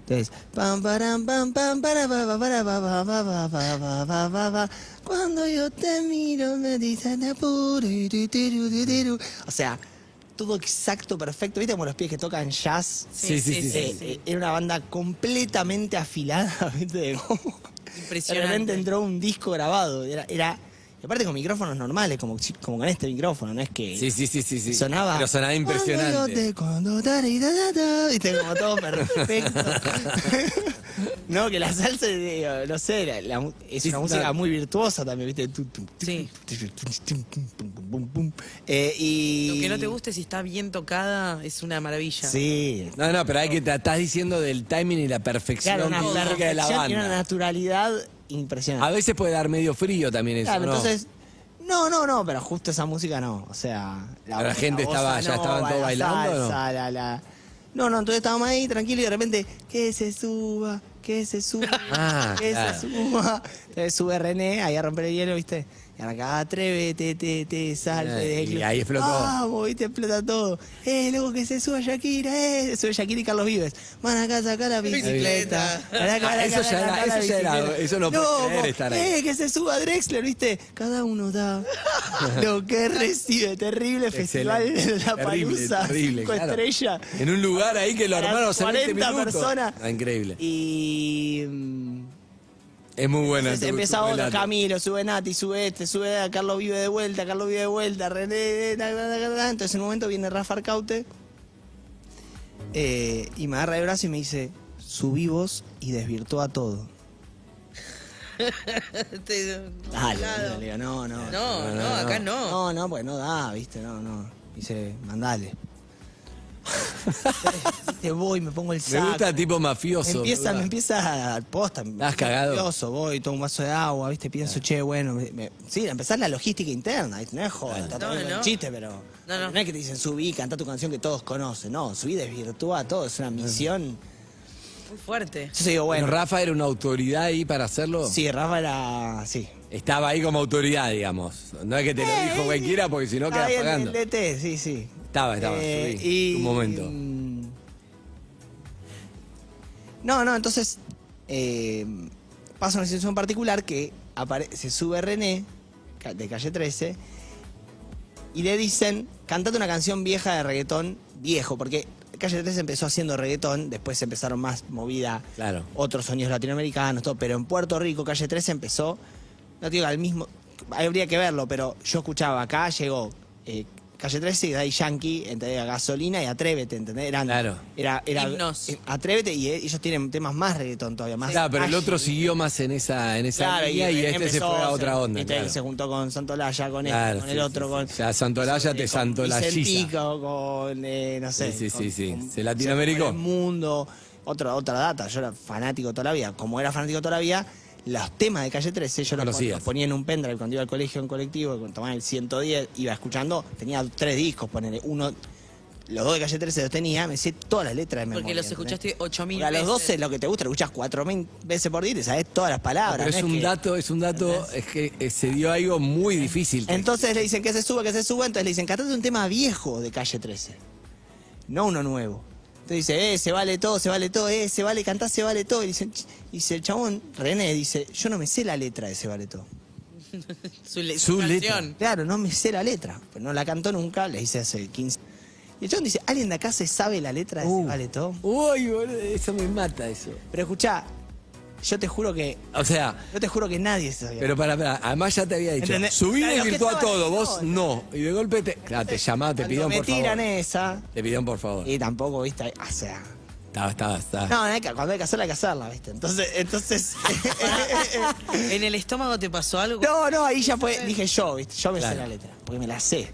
Entonces, pam, param, pam, pam, para, para, cuando yo te miro me dicen apuro. O sea, todo exacto, perfecto. ¿Viste como los pies que tocan jazz? Sí, sí, sí. Eh, sí. eh, era una banda completamente afilada, [LAUGHS] ¿viste? De Impresionante. repente entró un disco grabado. Era, era y aparte con micrófonos normales, como, con este micrófono, no es que Sí, sí, sí, sí, sí. sonaba. Pero sonaba Cuando impresionante. yo te- cuando tari, da, da, da, Viste, como todo perfecto. [LAUGHS] no, que la salsa, no sé, la- la- es Sí, una sí, música claro. muy virtuosa también, ¿viste? Tu, tu, tu, Sí. tu, tu, tu, tu, pum, pum, pum, pum. Eh, y. Lo que no te guste, si está bien tocada, es una maravilla. Sí, No, no, pero hay que te estás diciendo del timing y la perfección Claro, una técnica de la perfección y una banda. naturalidad impresionante. A veces puede dar medio frío también eso, Claro, ¿no? entonces. No, no, no, pero justo esa música no. O sea. La gente estaba- ya estaban todos la bailando, ¿o no? salsa, la, la- No, no, entonces estábamos ahí tranquilos y de repente, que se suba, que se suba, Ah, que claro. se suba. Entonces sube René ahí a romper el hielo, ¿viste? Y arranca, atrévete, te, te, salte Eh, de y club. ahí explotó. Vamos, ¿viste? Explota todo. Eh, luego que se suba Shakira, eh. Sube Shakira y Carlos Vives. Van acá a sacar la bicicleta. Ah, eso acá, ya era- eso ya era- eso no puede creer po, estar ahí. Eh, que se suba Drexler, ¿viste? Cada uno da [LAUGHS] lo que recibe. Terrible festival de la palusa. terrible, Cinco claro. estrellas. En un lugar ahí que lo armaron hace 20 40 minutos. personas. Ah, increíble. Y. Es muy entonces tu- empieza tu otro, relato. Camilo, sube Nati, sube este, sube a Carlos vive de vuelta, Carlos vive de vuelta, René, entonces en un momento viene Rafa Arcaute eh, y me agarra el brazo y me dice, subí vos y desvirtúa todo. [LAUGHS] Te- Dale, claro. le digo, no, no. No, no, acá no. No, no, pues no da, viste, no, no. Dice, mandale. Te voy, me pongo el Me saco. gusta tipo Me mafioso. empieza, me me empieza a posta. Estás cagado. nervioso, voy, tomo un vaso de agua, ¿viste? Pienso, che, bueno. me- me- sí, empezar la logística interna. No es joda, está todo No, el no. chiste, pero. No, no. es que te dicen subí, canta tu canción que todos conocen. No, subí, desvirtúa todo, es una misión. Muy fuerte. Yo digo, Bueno. Rafa era una autoridad ahí para hacerlo. Sí, Rafa era. Sí. Estaba ahí como autoridad, digamos. No es que te lo dijo cualquiera porque si no quedas pagando. el DT, sí, sí. Estaba, estaba, Eh, subí, y, un momento. mm, No, no, entonces eh, pasa una situación particular que se sube René, de calle 13, y le dicen, cantate una canción vieja de reggaetón, viejo, porque calle 13 empezó haciendo reggaetón, después empezaron más movida, Claro. otros sonidos latinoamericanos, todo, pero en Puerto Rico, calle 13 empezó, no te digo al mismo, habría que verlo, pero yo escuchaba acá, llegó eh, calle 13 y Daddy Yankee, ¿entendés? gasolina y atrévete, ¿entendés? Eran, Claro. Era, era, Himnos. eh, atrévete y eh, ellos tienen temas más reggaetón todavía, más. Claro, pero el otro siguió más en esa, en esa Claro, línea y, eh, este se fue a otra onda. claro. Se juntó con Santolaya, con este, Claro, con sí, el otro, sí. con. O sea, Santolaya te con Santolayiza. Con. eh, no sé. Sí, sí, con- sí, sí. con- Se latinoamericó. con El mundo. Otra, otra data. Yo era fanático toda la vida. Como era fanático toda la vida, los temas de calle 13 yo los, los ponía en un pendrive cuando iba al colegio en colectivo, cuando tomaba el 110, iba escuchando. Tenía tres discos, ponele. Uno. Los dos de calle 13 los tenía, me sé todas las letras de memoria. Porque los ¿entendés? escuchaste 8000 Porque a los veces. 12 lo que te gusta, lo escuchas 4000 veces por día y te sabes todas las palabras. Pero no es un que- dato, es un dato, es que eh, se dio algo muy difícil. entonces le dicen que se suba, que se suba, entonces le dicen, cantate un tema viejo de calle 13. No uno nuevo. Entonces dice, eh, se vale todo, se vale todo, eh, se vale cantar, se vale todo. Y dice, dice el chabón, René, dice, yo no me sé la letra de se vale todo. [LAUGHS] Su, le- Su su letra. Claro, no me sé la letra. Pues no la cantó nunca, le hice hace 15. Y el chabón dice, ¿alguien de acá se sabe la letra de Uh. se vale todo? Uy, boludo, eso me mata eso. Pero escuchá, yo te juro que. O sea, Yo te juro que nadie se sabía. pero para, para, además ya te había dicho, ¿Entendés? subí Claro, y que virtual todo, vos no. Y de golpe te, claro, te llamaba, te pidieron me por tiran favor. esa. Te pidieron por favor. Y tampoco, viste, o sea. Estaba, estaba, estaba. No, hay que- cuando hay que hacerla, hay que hacerla, viste. Entonces, entonces. [LAUGHS] ¿En el estómago te pasó algo? no, no, ahí ya fue, dije yo, viste, yo me sé Claro. la letra, porque me la sé.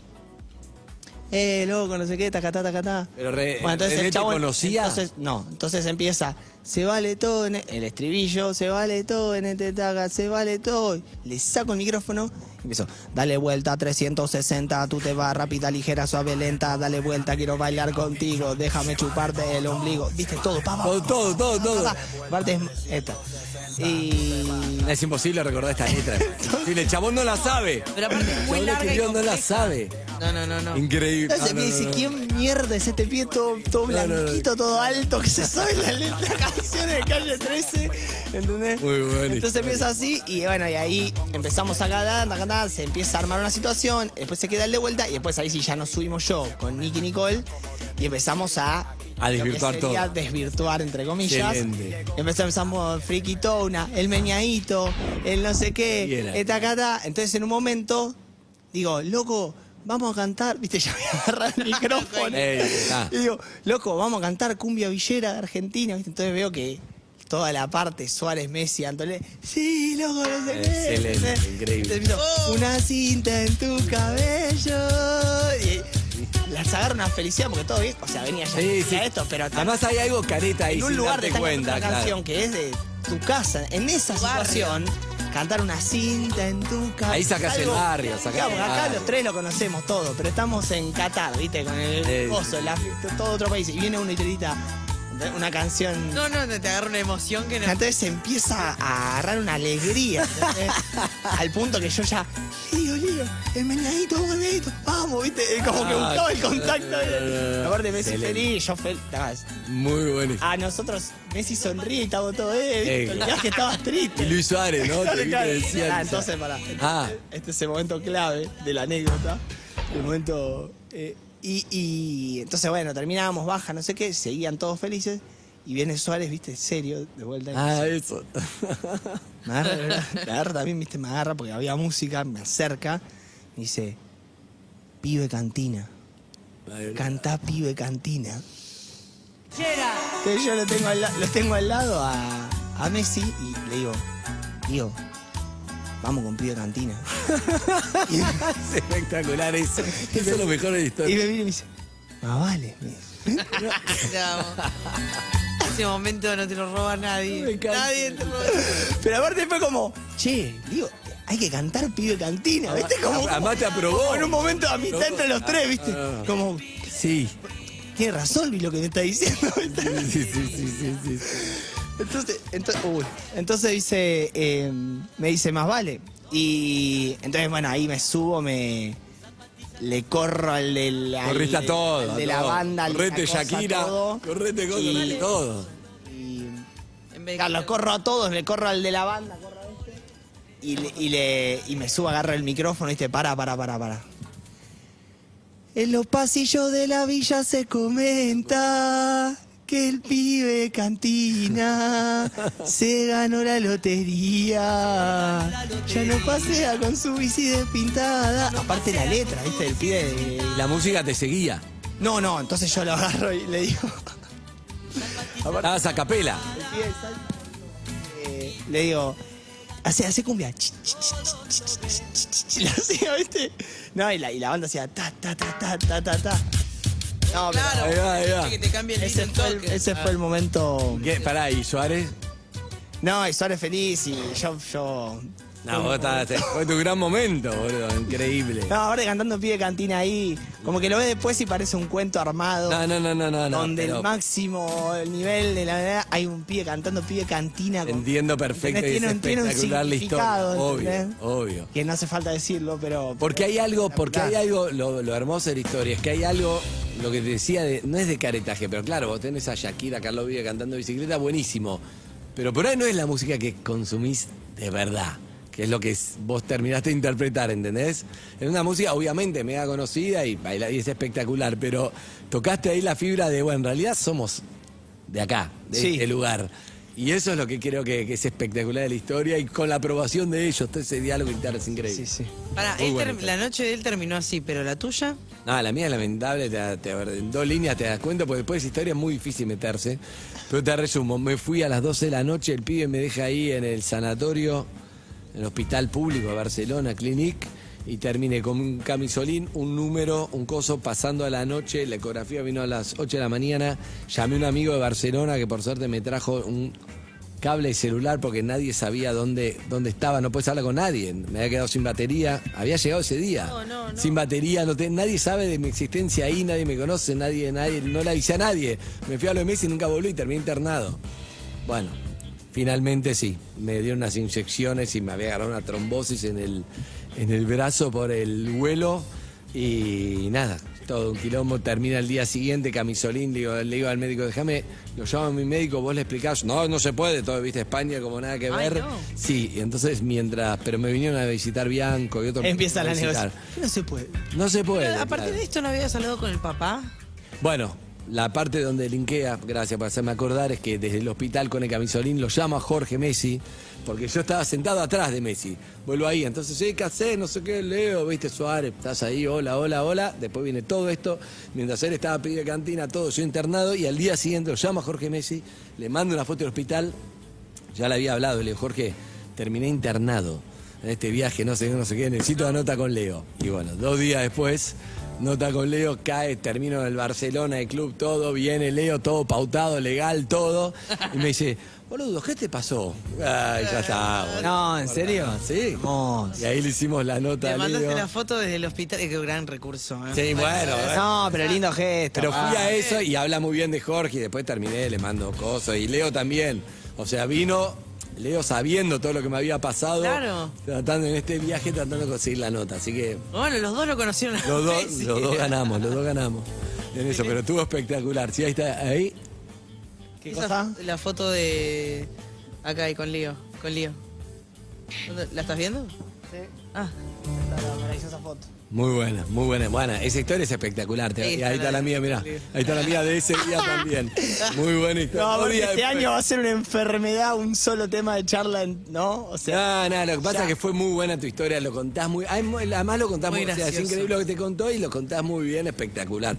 Eh, loco, no sé qué, tacatá, tacatá. Pero re- bueno, entonces el chabón, conocía. Entonces, no, entonces empieza, se vale todo en e-", el estribillo, se vale todo en este taca, se vale todo. Le saco el micrófono empiezo, dale vuelta 360, tú te vas rápida, ligera, suave, lenta, dale vuelta, quiero bailar contigo, déjame chuparte el ombligo. Viste todo, pa, pa, Todo, todo, todo, todo. pa, pa. Aparte es esta. Y Es imposible recordar esta letra. [LAUGHS] Si el chabón no la sabe. Pero aparte es El muy chabón larga y escribió, no la sabe. No, no, no, no. Increíble. Entonces Ah, me dice, no, no. ¿quién mierda es este pie todo, todo No, no, no. blanquito, todo alto, que se sabe la letra [LAUGHS] canciones de calle 13? ¿Entendés? Muy buena Entonces empieza así y bueno, y ahí empezamos a cantar, a cantar, se empieza a armar una situación, después se queda el de vuelta y después ahí sí ya nos subimos yo con Nicky Nicole y empezamos a... Desvirtuar todo. desvirtuar, entre comillas. Excelente. Empezamos friquitona, el meñadito, el no sé qué, era. esta cata. Entonces en un momento digo, loco, vamos a cantar, viste, [LAUGHS] ya voy a agarrar el micrófono. [LAUGHS] Está. y digo, loco, vamos a cantar cumbia villera de Argentina, viste. Entonces veo que toda la parte Suárez, Messi, Antolé, sí, loco, no sé qué. Excelente, increíble. Empiezo, una cinta en tu cabello. Y las agarro una felicidad porque todo bien, o sea, venía ya Sí, sí. esto, pero Además hay algo careta ahí en un sin lugar darte de cuenta, una claro. canción que es de tu casa, en esa Tu barrio. situación, cantar una cinta en tu casa. Ahí sacás el barrio, Claro, el porque acá barrio. los tres lo conocemos todo, pero estamos en Qatar, ¿viste? Con el la- todo otro país. Y viene uno y te grita una canción. No, no, no, te agarra una emoción que no. Entonces se empieza a agarrar una alegría, ¿entendés? [LAUGHS] Al punto que yo ya, Lío, Lío, el meñadito, el meñadito, vamos, ¿viste? Como que Ah, buscaba el contacto. no. Aparte, Messi Excelente. feliz, yo feliz. Muy bueno. A nosotros, Messi sonríe y estamos todos, eh. Eh. Olvidás que estabas triste. Y Luis Suárez, ¿no? Te Claro, decía Ah, entonces, pará. Ah. Este es el momento clave de la anécdota. El momento. eh, y, y entonces, bueno, terminábamos, baja, no sé qué, seguían todos felices. Y viene Suárez, viste, serio, de vuelta. Ah, dice, eso. me agarra, me agarra también, viste, me agarra porque había música, me acerca. Me dice, pibe cantina. Cantá pibe cantina. Entonces yo lo tengo al, la- lo tengo al lado a, a Messi y le digo, tío, vamos con pibe cantina. [LAUGHS] y, Es espectacular eso. Eso es lo mejor de la y historia. me mira y me dice, ah, vale. amo. Ese momento no te lo roba nadie. Me encanta. Nadie te roba. Pero aparte fue como, che, digo, hay que cantar pibe cantina, ¿viste? Como, Además te aprobó. como en un momento de amistad entre los tres, ¿viste? Ah. Como, Sí. tiene razón Luis lo que me está diciendo, sí, sí, sí, sí, sí. Entonces, entonces, uy. entonces dice, eh, me dice, más vale. Y entonces, bueno, ahí me subo, me le corro al de la, Corriste a todo. al a de la todo. banda, la Correte cosa, Shakira. todo. Correte con Y- todo. Y, claro, corro a todos, le corro al de la banda, corro a este. Y, le, y, le- y me subo, agarro el micrófono y dice, para, para, para, para. En los pasillos de la villa se comenta que el pibe cantina se ganó la lotería. Ya no pasea con su bici despintada. Aparte la letra, ¿viste? Del pibe de... La música te seguía. No, no, entonces yo lo agarro y le digo... Estabas a capela. el eh, le digo, hace, hace cumbia. Lo hacía, ¿viste? No, y la, y la banda hacía ta, ta, ta, ta, ta, ta, ta. No, pero Claro, Ahí va, ahí va. que te cambie el ese, fue en el, toque. ese fue el momento. ¿Qué? Pará, ¿y Suárez? No, y Suárez feliz y yo, yo. No, vos estabas- fue tu gran momento, boludo. Increíble. No, ahora cantando pie cantina ahí, como que lo ves después y parece un cuento armado. No, no, no, no, no. no, donde pero el máximo, el nivel de la verdad, hay un pibe cantando pibe cantina. con- Entiendo perfecto y es Tiene un- tiene un espectacular la historia. significado, Obvio, ¿entendés? obvio. Que no hace falta decirlo, pero. Porque hay algo, porque hay algo, lo, lo hermoso de la historia es que hay algo lo que te decía, de, no es de caretaje, pero claro, vos tenés a Shakira, Carlos Vive cantando bicicleta, buenísimo. Pero por ahí no es la música que consumís de verdad, que es lo que vos terminaste de interpretar, ¿entendés? Es una música obviamente mega conocida y, baila- y es espectacular, pero tocaste ahí la fibra de, bueno, en realidad somos de acá, de Sí. este lugar. Y eso es lo que creo que, que es espectacular de la historia y con la aprobación de ellos, todo ese diálogo interno es increíble. Sí, sí. Bueno, term- la noche de él terminó así, pero la tuya. No, la mía es lamentable, te, te- en dos líneas te das cuenta, porque después de esa historia es muy difícil meterse. Pero te resumo, me fui a las 12 de la noche, el pibe me deja ahí en el sanatorio, en el hospital público de Barcelona, Clinic, y terminé con un camisolín, un número, un coso, pasando a la noche, la ecografía vino a las 8 de la mañana, llamé a un amigo de Barcelona que por suerte me trajo un cable celular porque nadie sabía dónde, dónde estaba, no puedes hablar con nadie, me había quedado sin batería, había llegado ese día, No, no, no. sin batería, no te- nadie sabe de mi existencia ahí, nadie me conoce, nadie, nadie, no le avisé a nadie, me fui a los meses y nunca volví y terminé internado. Bueno, finalmente sí, me dieron unas inyecciones y me había agarrado una trombosis en el, en el brazo por el vuelo y nada, todo un quilombo, termina el día siguiente, camisolín, digo, le digo al médico, déjame, lo llamo a mi médico, vos le explicás, no, no se puede, todo, viste, España como nada que Ay, ver. no. Sí, y entonces mientras, pero me vinieron a visitar Bianco y otros. Empieza la a negociación. No se puede. No se puede. Pero, aparte claro. de esto, ¿no habías hablado con el papá? Bueno, la parte donde linkea, gracias por hacerme acordar, es que desde el hospital con el camisolín lo llamo a Jorge Messi, porque yo estaba sentado atrás de Messi. Vuelvo ahí, entonces, ¿qué hacés? No sé qué, Leo, viste, Suárez, estás ahí, hola, hola, hola. Después viene todo esto, mientras él estaba pidiendo cantina, todo, yo internado, y al día siguiente lo llamo a Jorge Messi, le mando una foto del hospital, ya le había hablado, le digo, Jorge, terminé internado en este viaje, no sé qué, no sé qué, necesito la nota con Leo. Y bueno, dos días después, nota con Leo, cae, termino en el Barcelona, el club, todo, viene Leo, todo pautado, legal, todo. Y me dice, boludo, ¿qué te pasó? Ay, ya está. boludo. No, ¿en serio? Sí. Hermoso. Y ahí le hicimos la nota Te mandaste Leo. la foto desde el hospital. Qué gran recurso. ¿eh? Sí, bueno, eh. No, pero lindo gesto. Pero fui Ah. a eso y habla muy bien de Jorge y después terminé, le mando cosas. Y Leo también. O sea, vino Leo sabiendo todo lo que me había pasado. Claro. Tratando en este viaje, tratando de conseguir la nota. Así que Bueno, los dos lo conocieron. los dos, [LAUGHS] los dos ganamos, los dos ganamos. En eso, pero estuvo espectacular. Sí, ahí está, ahí. ¿Qué Esa- cosa? La foto de. Acá ahí con Lío. Con Lío. ¿Dónde- ¿La estás viendo? Sí. Ah. Está la maravillosa foto. Muy buena, muy buena. Buena, esa historia es espectacular. Te- Ahí y está ahí está la la mía, mirá. Ahí está la mía de ese día [LAUGHS] también. Muy buena historia. No, porque este año va a ser una enfermedad, un solo tema de charla, en- ¿no? O sea, No, no, lo que pasa Ya. es que fue muy buena tu historia, lo contás muy. ay, muy- Además lo contás Muy muy, o sea, es gracioso. increíble lo que te contó y lo contás muy bien, espectacular.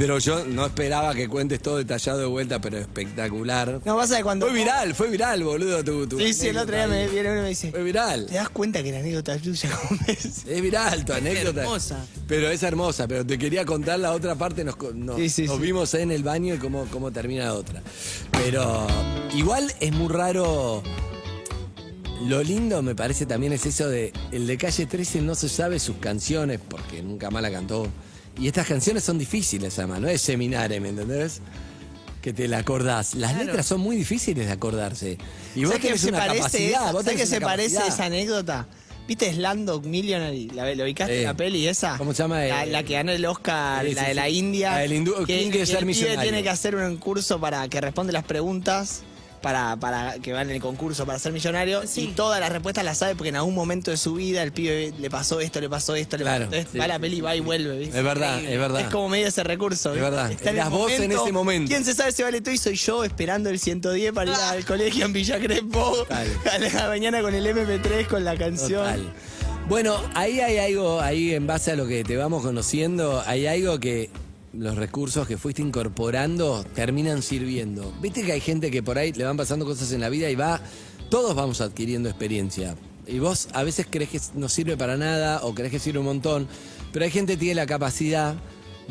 Pero yo no esperaba que cuentes todo detallado de vuelta, pero espectacular. no pasa que cuando. Fue viral, fue viral, boludo. Tu, tu Sí, sí, el otro día me viene uno y me dice. Fue viral. ¿Te das cuenta que la anécdota es tuya, Gómez? Es viral tu anécdota. hermosa. Pero es hermosa, pero te quería contar la otra parte, nos, co- nos, Sí, sí, nos sí. vimos en el baño y cómo, cómo termina la otra. Pero igual es muy raro. Lo lindo me parece también es eso de el de calle 13 no se sabe sus canciones porque nunca más la cantó. Y estas canciones son difíciles, además, no es seminario, ¿me entendés? Que te la acordás. Las Claro. letras son muy difíciles de acordarse. Y vos ¿Sabés qué tenés una parece capacidad. esa- vos ¿Sabés tenés qué se parece esa anécdota? ¿Viste Slumdog Millionary? ¿La, ¿Lo ubicaste Sí. la peli esa? ¿Cómo se llama? La, Eh, la que ganó el Oscar, sí, la de la. India. La del hindú- ¿Quién quiere que ser el millonario? tiene que hacer un curso para que responde las preguntas para, para que van en el concurso para ser millonario. Sí. Y todas las respuestas las sabe porque en algún momento de su vida el pibe le pasó esto, le pasó esto, le Claro, pasó esto. sí, va a la peli, sí, va y vuelve. ¿viste? Es verdad, es verdad. Es como medio ese recurso. Es verdad. Está en Eras el vos en ese momento. ¿Quién se sabe si vale todo? Y soy yo esperando el 110 para ir al colegio en Villa Crespo. [LAUGHS] A la mañana con el MP3, con la canción. Total. Bueno, ahí hay algo, ahí en base a lo que te vamos conociendo, hay algo que los recursos que fuiste incorporando terminan sirviendo. Viste que hay gente que por ahí le van pasando cosas en la vida y va, todos vamos adquiriendo experiencia. Y vos a veces crees que no sirve para nada o crees que sirve un montón, pero hay gente que tiene la capacidad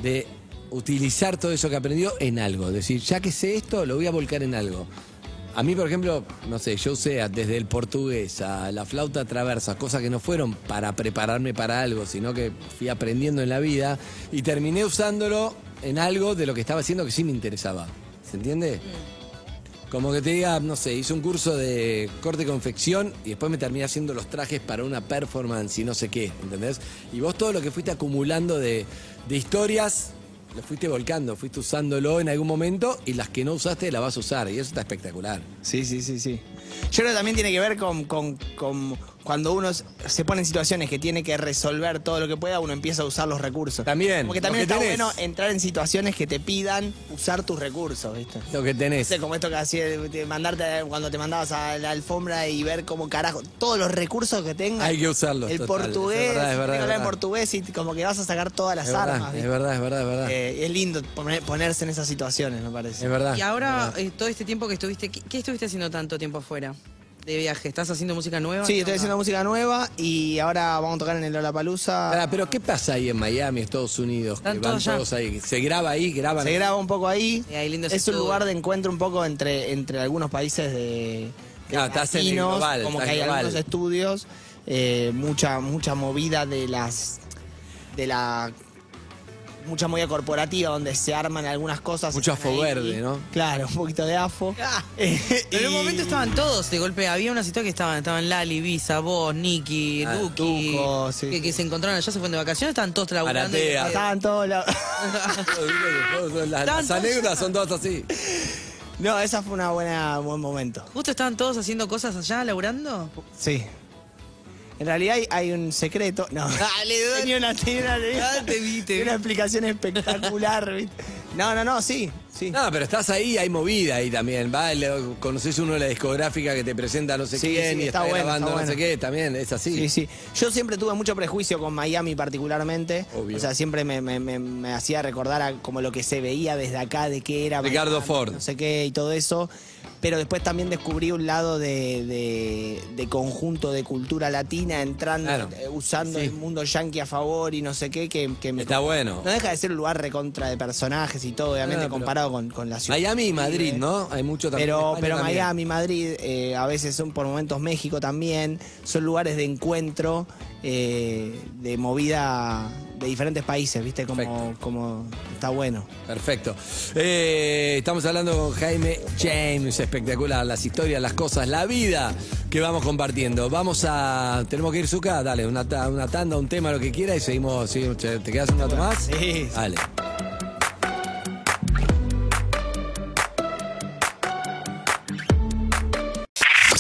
de utilizar todo eso que aprendió en algo. Decir, ya que sé esto, lo voy a volcar en algo. A mí, por ejemplo, no sé, yo usé desde el portugués a la flauta traversa, cosas que no fueron para prepararme para algo, sino que fui aprendiendo en la vida y terminé usándolo en algo de lo que estaba haciendo que sí me interesaba. ¿Se entiende? Como que te diga, no sé, hice un curso de corte y confección y después me terminé haciendo los trajes para una performance y no sé qué, ¿entendés? Y vos todo lo que fuiste acumulando de, de historias lo fuiste volcando, fuiste usándolo en algún momento y las que no usaste las vas a usar. Y eso está espectacular. Sí, sí, sí, sí. Yo creo que también tiene que ver con, con- con cuando uno se pone en situaciones que tiene que resolver todo lo que pueda, uno empieza a usar los recursos. También, Porque también está tenés. bueno entrar en situaciones que te pidan usar tus recursos, ¿viste? Lo que No tenés. sé, como esto que hacía, mandarte cuando te mandabas a la alfombra y ver cómo carajo, todos los recursos que tengas. Hay que usarlos, El total. portugués, Es verdad, es verdad, hablar en portugués y como que vas a sacar todas las Es armas. verdad, es verdad, es verdad, es verdad. Eh, es lindo poner- ponerse en esas situaciones, me parece. Es verdad. Y ahora, eh, todo este tiempo que estuviste, ¿qué, qué estuviste haciendo tanto tiempo afuera de viaje? ¿Estás haciendo música nueva? Sí, ¿Qué estoy haciendo música nueva y ahora vamos a tocar en el Lollapalooza. Pará, pero ¿qué pasa ahí en Miami, Estados Unidos? Están que van todos ahí. ¿Se graba ahí? ¿Graban? Se graba un poco ahí. Y es un lugar de encuentro un poco entre, entre algunos países de, de Ah, estás en el latinos, global, como que estás hay global. algunos estudios, eh, mucha, mucha movida de las de la mucha movida corporativa donde se arman algunas cosas. Mucho afo ahí. verde, ¿no? Claro, un poquito de afo. [LAUGHS] Ah, Eh, En un momento estaban todos de golpe. Había una situación que estaban, estaban Lali, Visa, vos, Nicky, Ah, Duki, Tuco, sí. que, que se encontraron allá, se fueron de vacaciones, estaban todos Maratea. Estaban todos la- [LAUGHS] Las, anécdotas son todas así. No, esa fue una buena buen momento. Justo estaban todos haciendo cosas allá, laburando. Sí. En realidad hay, hay un secreto. No. Dale, tenía una, tenía una, tenía- tenía una explicación espectacular. [LAUGHS] ¿viste? No, no, no, sí. Sí. No, pero estás ahí, hay movida ahí también. Va, conoces uno de la discográfica que te presenta no sé Sí, quién sí, y está está, bueno, grabando está no sé qué, también es así. Sí, sí. Yo siempre tuve mucho prejuicio con Miami particularmente. Obvio. O sea, siempre me, me- me- me hacía recordar a como lo que se veía desde acá, de qué era. Ricardo Miami, Ford. No sé qué y todo eso. Pero después también descubrí un lado de, de- de conjunto de cultura latina entrando, Claro. eh, usando el mundo yankee a favor y no sé qué, que, que me... Está bueno. No deja de ser un lugar recontra de personajes y todo, obviamente, Ah, pero- comparado con, con la ciudad. Miami y Madrid, ¿no? Hay mucho también. pero, pero. Miami, Madrid, eh, a veces son por momentos México también, son lugares de encuentro, eh, de movida de diferentes países, ¿viste? Como, como está bueno. Perfecto. Eh, estamos hablando con Jaime James, espectacular, las historias, las cosas, la vida que vamos compartiendo. Vamos a. Tenemos que ir, Zuka, dale, una, una tanda, un tema, lo que quiera y seguimos. seguimos. ¿Te quedas un rato más? Sí. Dale.